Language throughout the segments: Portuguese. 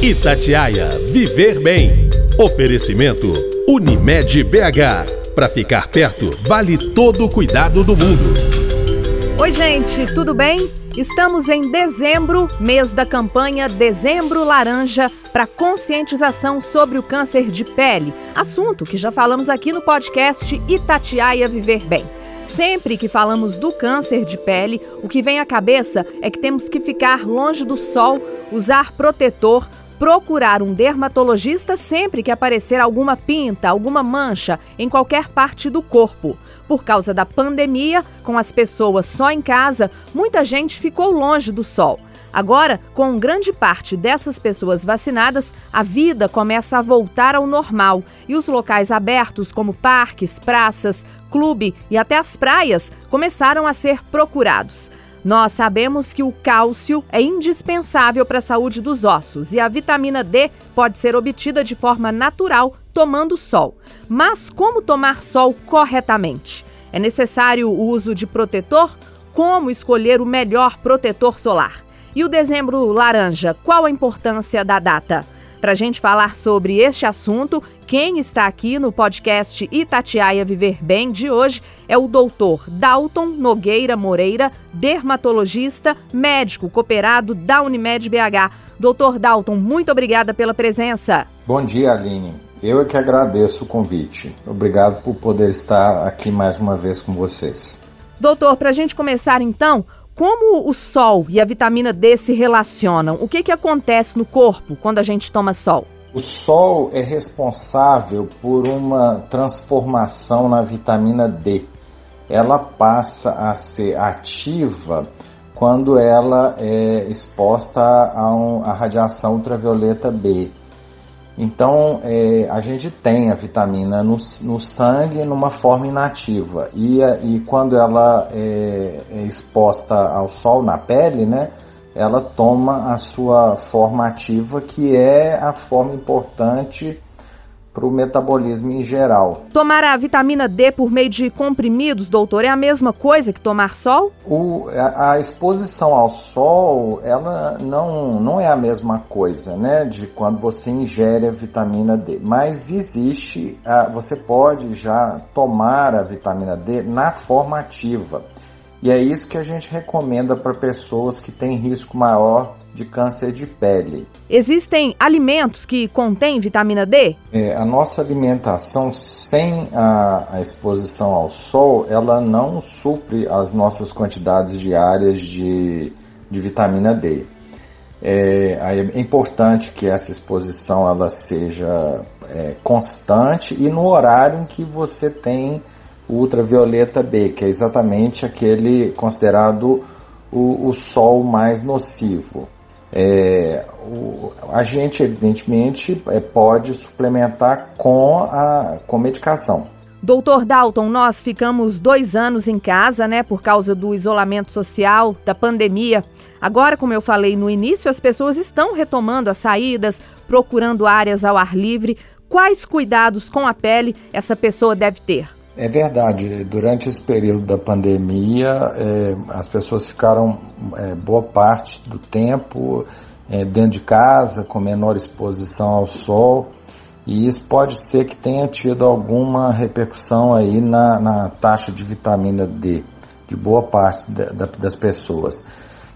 Itatiaia Viver Bem. Oferecimento Unimed BH. Para ficar perto, vale todo o cuidado do mundo. Oi, gente, tudo bem? Estamos em dezembro, mês da campanha Dezembro Laranja para conscientização sobre o câncer de pele, assunto que já falamos aqui no podcast Itatiaia Viver Bem. Sempre que falamos do câncer de pele, o que vem à cabeça é que temos que ficar longe do sol, usar protetor, procurar um dermatologista sempre que aparecer alguma pinta, alguma mancha em qualquer parte do corpo. Por causa da pandemia, com as pessoas só em casa, muita gente ficou longe do sol. Agora, com grande parte dessas pessoas vacinadas, a vida começa a voltar ao normal e os locais abertos, como parques, praças, clube e até as praias, começaram a ser procurados. Nós sabemos que o cálcio é indispensável para a saúde dos ossos e a vitamina D pode ser obtida de forma natural tomando sol. Mas como tomar sol corretamente? É necessário o uso de protetor? Como escolher o melhor protetor solar? E o dezembro laranja, qual a importância da data? Para a gente falar sobre este assunto, quem está aqui no podcast Itatiaia Viver Bem de hoje é o doutor Dalton Nogueira Moreira, dermatologista, médico cooperado da Unimed BH. Doutor Dalton, muito obrigada pela presença. Bom dia, Aline. Eu é que agradeço o convite. Obrigado por poder estar aqui mais uma vez com vocês. Doutor, para a gente começar então, como o sol e a vitamina D se relacionam? O que, que acontece no corpo quando a gente toma sol? O sol é responsável por uma transformação na vitamina D. Ela passa a ser ativa quando ela é exposta a, um, a radiação ultravioleta B. Então, é, a gente tem a vitamina no, no sangue numa forma inativa. E, e quando ela é, é, exposta ao sol na pele, né, ela toma a sua forma ativa, que é a forma importante para o metabolismo em geral. Tomar a vitamina D por meio de comprimidos, doutor, é a mesma coisa que tomar sol? O, a, a, exposição ao sol, ela não, não é a mesma coisa, né, de quando você ingere a vitamina D. Mas existe, a, você pode já tomar a vitamina D na forma ativa. E é isso que a gente recomenda para pessoas que têm risco maior de câncer de pele. Existem alimentos que contêm vitamina D? É, a nossa alimentação sem a, a, exposição ao sol, ela não supre as nossas quantidades diárias de, de vitamina D. É, é importante que essa exposição ela seja é, constante e no horário em que você tem ultravioleta B, que é exatamente aquele considerado o, o sol mais nocivo. É, o, a gente, evidentemente, é, pode suplementar com a com medicação. Doutor Dalton, nós ficamos dois anos em casa, né, por causa do isolamento social, da pandemia. Agora, como eu falei no início, as pessoas estão retomando as saídas, procurando áreas ao ar livre. Quais cuidados com a pele essa pessoa deve ter? É verdade. Durante esse período da pandemia, é, as pessoas ficaram é, boa parte do tempo é, dentro de casa, com menor exposição ao sol, e isso pode ser que tenha tido alguma repercussão aí na, na taxa de vitamina D de boa parte da, da, das pessoas.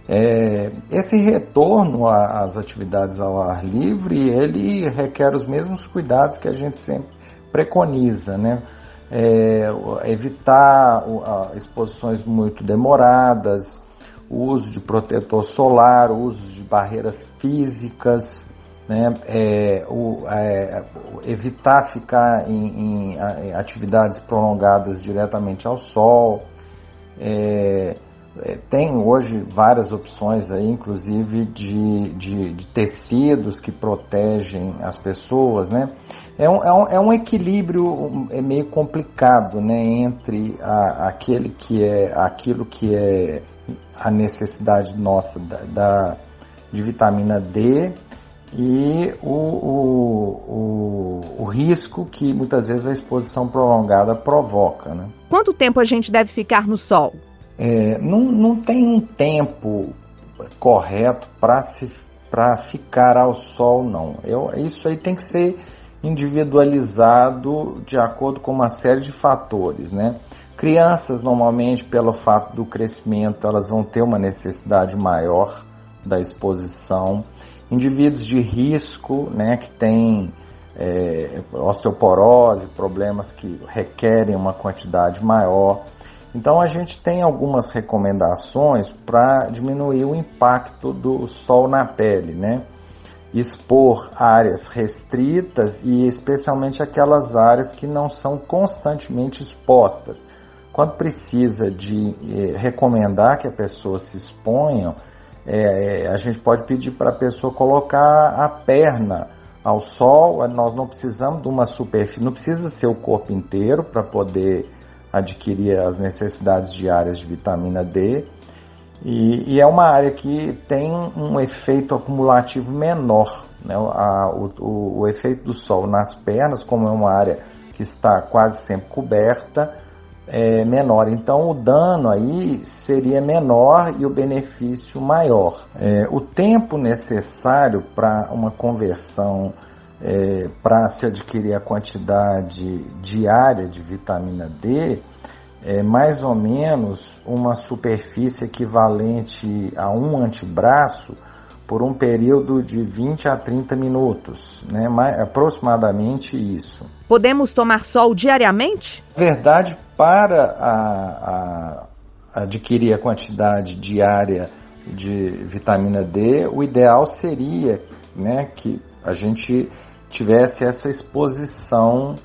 É, esse retorno às atividades ao ar livre, ele requer os mesmos cuidados que a gente sempre preconiza, né? É, evitar exposições muito demoradas, o uso de protetor solar, o uso de barreiras físicas, né, é, o, é, evitar ficar em, em, atividades prolongadas diretamente ao sol. É, é, tem hoje várias opções aí, inclusive de, de, de, tecidos que protegem as pessoas, né? É um, é um, é um equilíbrio é meio complicado, né, entre a, aquele que é aquilo que é a necessidade nossa da, da de vitamina D e o, o, o, o, risco que muitas vezes a exposição prolongada provoca. Né? Quanto tempo a gente deve ficar no sol? É, não, não tem um tempo correto para se para ficar ao sol, não. Eu, isso aí tem que ser individualizado de acordo com uma série de fatores, né? Crianças, normalmente, pelo fato do crescimento, elas vão ter uma necessidade maior da exposição. Indivíduos de risco, né, que têm é, osteoporose, problemas que requerem uma quantidade maior. Então a gente tem algumas recomendações para diminuir o impacto do sol na pele, né? Expor áreas restritas e especialmente aquelas áreas que não são constantemente expostas. Quando precisa de eh, recomendar que a pessoa se exponha, é, a gente pode pedir para a pessoa colocar a perna ao sol. Nós não precisamos de uma superfície, não precisa ser o corpo inteiro para poder adquirir as necessidades diárias de vitamina D. E, e, é uma área que tem um efeito acumulativo menor. Né? A, o, o, o efeito do sol nas pernas, como é uma área que está quase sempre coberta, é menor. Então o dano aí seria menor e o benefício maior. É, o tempo necessário para uma conversão é, para se adquirir a quantidade diária de vitamina D é mais ou menos uma superfície equivalente a um antebraço por um período de 20 a 30 minutos, né? Mais, aproximadamente isso. Podemos tomar sol diariamente? Na verdade, para a, a adquirir a quantidade diária de vitamina D, o ideal seria né, que a gente tivesse essa exposição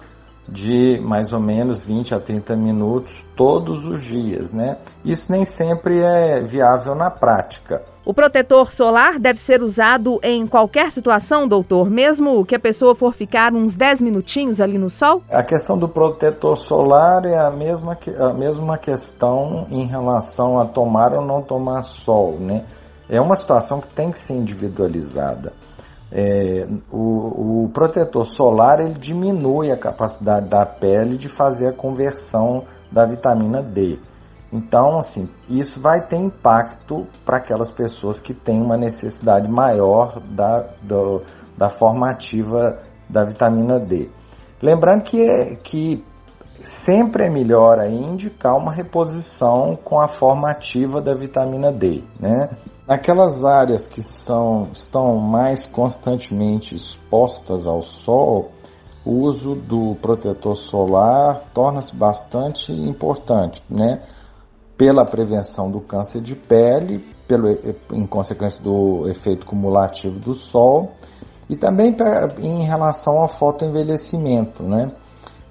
de mais ou menos 20 a 30 minutos todos os dias, né? Isso nem sempre é viável na prática. O protetor solar deve ser usado em qualquer situação, doutor, mesmo que a pessoa for ficar uns 10 minutinhos ali no sol? A questão do protetor solar é a mesma, a mesma questão em relação a tomar ou não tomar sol, né? É uma situação que tem que ser individualizada. É, o, o, protetor solar ele diminui a capacidade da pele de fazer a conversão da vitamina D. Então, assim, isso vai ter impacto para aquelas pessoas que têm uma necessidade maior da, do, da formativa da vitamina D. Lembrando que, é, que sempre é melhor indicar uma reposição com a formativa da vitamina D, né? Naquelas áreas que são, estão mais constantemente expostas ao sol, o uso do protetor solar torna-se bastante importante, né? Pela prevenção do câncer de pele, pelo, em consequência do efeito cumulativo do sol, e também pra, em relação ao fotoenvelhecimento, né?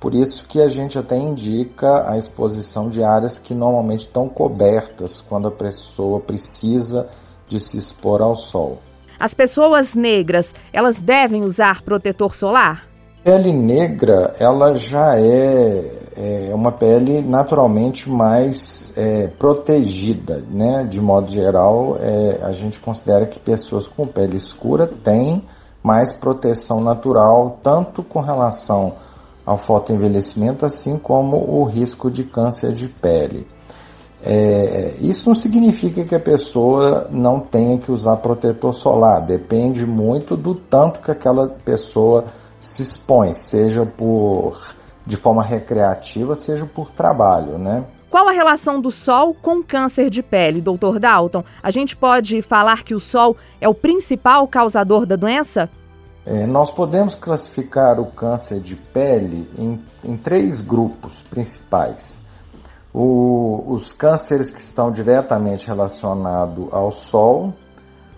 Por isso que a gente até indica a exposição de áreas que normalmente estão cobertas quando a pessoa precisa de se expor ao sol. As pessoas negras, elas devem usar protetor solar? Pele negra, ela já é, é uma pele naturalmente mais é, protegida, né? De modo geral, é, a gente considera que pessoas com pele escura têm mais proteção natural, tanto com relação ao fotoenvelhecimento, assim como o risco de câncer de pele. É, isso não significa que a pessoa não tenha que usar protetor solar, depende muito do tanto que aquela pessoa se expõe, seja por de forma recreativa, seja por trabalho, né? Qual a relação do sol com câncer de pele, Dr. Dalton? A gente pode falar que o sol é o principal causador da doença? É, nós podemos classificar o câncer de pele em, em três grupos principais. O, os cânceres que estão diretamente relacionados ao Sol,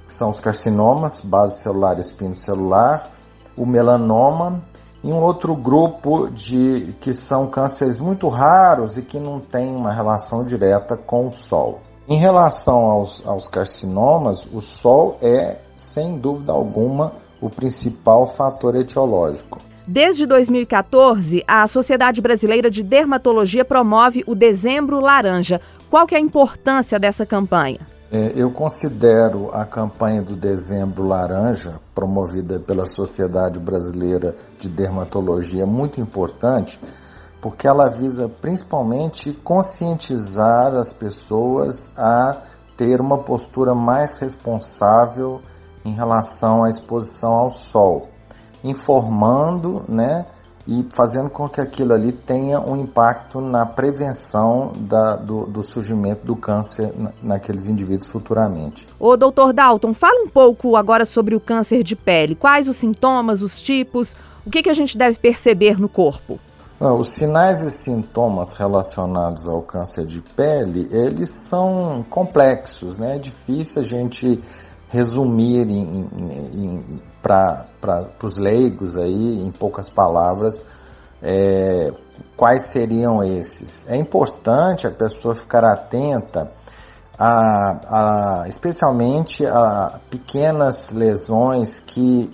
que são os carcinomas, base celular espino celular, o melanoma e um outro grupo de que são cânceres muito raros e que não têm uma relação direta com o Sol. Em relação aos, aos carcinomas, o Sol é, sem dúvida alguma, o principal fator etiológico. Desde 2014, a Sociedade Brasileira de Dermatologia promove o Dezembro Laranja. Qual que é a importância dessa campanha? É, eu considero a campanha do Dezembro Laranja, promovida pela Sociedade Brasileira de Dermatologia, muito importante, porque ela visa principalmente conscientizar as pessoas a ter uma postura mais responsável em relação à exposição ao sol, informando, né, e fazendo com que aquilo ali tenha um impacto na prevenção da, do, do, surgimento do câncer naqueles indivíduos futuramente. O doutor Dalton, fala um pouco agora sobre o câncer de pele. Quais os sintomas, os tipos, o que, que a gente deve perceber no corpo? Os sinais e sintomas relacionados ao câncer de pele, eles são complexos, né? É difícil a gente resumir para os leigos aí, em poucas palavras, é, quais seriam esses. É importante a pessoa ficar atenta a, a, especialmente a pequenas lesões que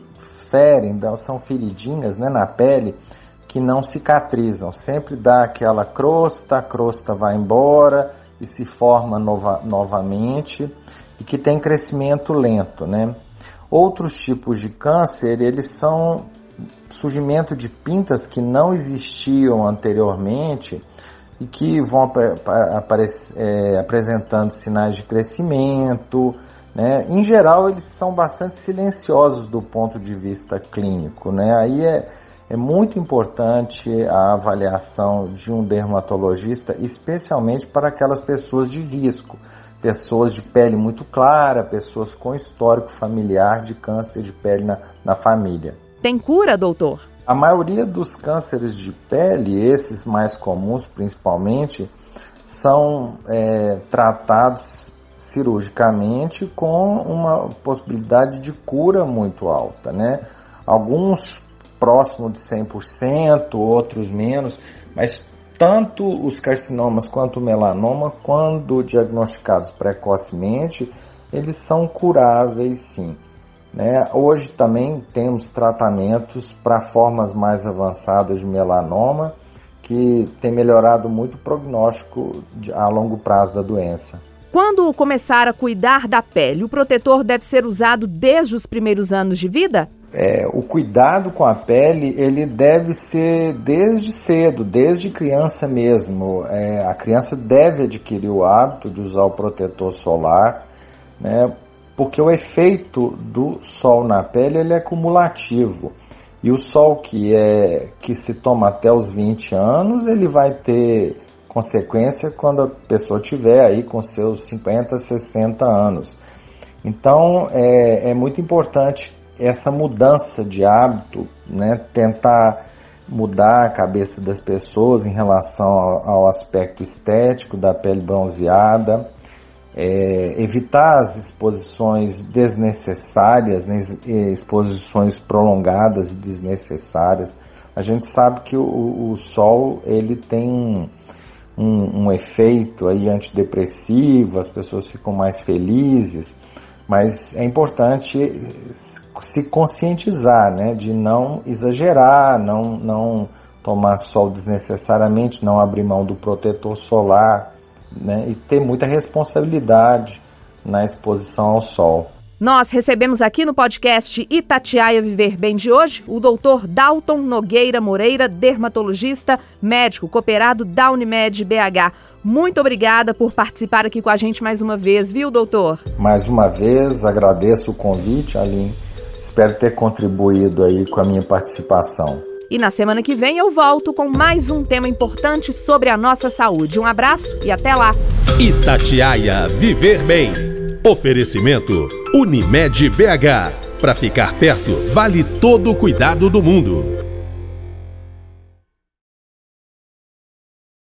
ferem, são feridinhas né, na pele, que não cicatrizam. Sempre dá aquela crosta, a crosta vai embora e se forma nova, novamente e que tem crescimento lento, né? Outros tipos de câncer, eles são surgimento de pintas que não existiam anteriormente e que vão é, apresentando sinais de crescimento. Né? Em geral, eles são bastante silenciosos do ponto de vista clínico. Né? Aí é, é muito importante a avaliação de um dermatologista, especialmente para aquelas pessoas de risco, pessoas de pele muito clara, pessoas com histórico familiar de câncer de pele na, na família. Tem cura, doutor? A maioria dos cânceres de pele, esses mais comuns principalmente, são é, tratados cirurgicamente com uma possibilidade de cura muito alta, né? Alguns próximo de 100%, outros menos, mas tanto os carcinomas quanto o melanoma, quando diagnosticados precocemente, eles são curáveis sim. Né? Hoje também temos tratamentos para formas mais avançadas de melanoma que tem melhorado muito o prognóstico a longo prazo da doença. Quando começar a cuidar da pele, o protetor deve ser usado desde os primeiros anos de vida? É, o cuidado com a pele ele deve ser desde cedo, desde criança mesmo. É, a criança deve adquirir o hábito de usar o protetor solar, né, porque o efeito do sol na pele ele é cumulativo. E o sol que é que se toma até os 20 anos, ele vai ter consequência quando a pessoa tiver aí com seus 50, 60 anos. Então é, é muito importante essa mudança de hábito, né, tentar mudar a cabeça das pessoas em relação ao, aspecto estético da pele bronzeada, é, evitar as exposições desnecessárias, né, exposições prolongadas e desnecessárias. A gente sabe que o, o sol ele tem um, um, um efeito aí antidepressivo, as pessoas ficam mais felizes, mas é importante se conscientizar, né, de não exagerar, não, não tomar sol desnecessariamente, não abrir mão do protetor solar, né, e ter muita responsabilidade na exposição ao sol. Nós recebemos aqui no podcast Itatiaia Viver Bem de hoje o doutor Dalton Nogueira Moreira, dermatologista, médico cooperado da Unimed BH. Muito obrigada por participar aqui com a gente mais uma vez, viu, doutor? Mais uma vez, agradeço o convite, Aline. Espero ter contribuído aí com a minha participação. E na semana que vem eu volto com mais um tema importante sobre a nossa saúde. Um abraço e até lá. Itatiaia Viver Bem. Oferecimento Unimed BH. Para ficar perto, vale todo o cuidado do mundo.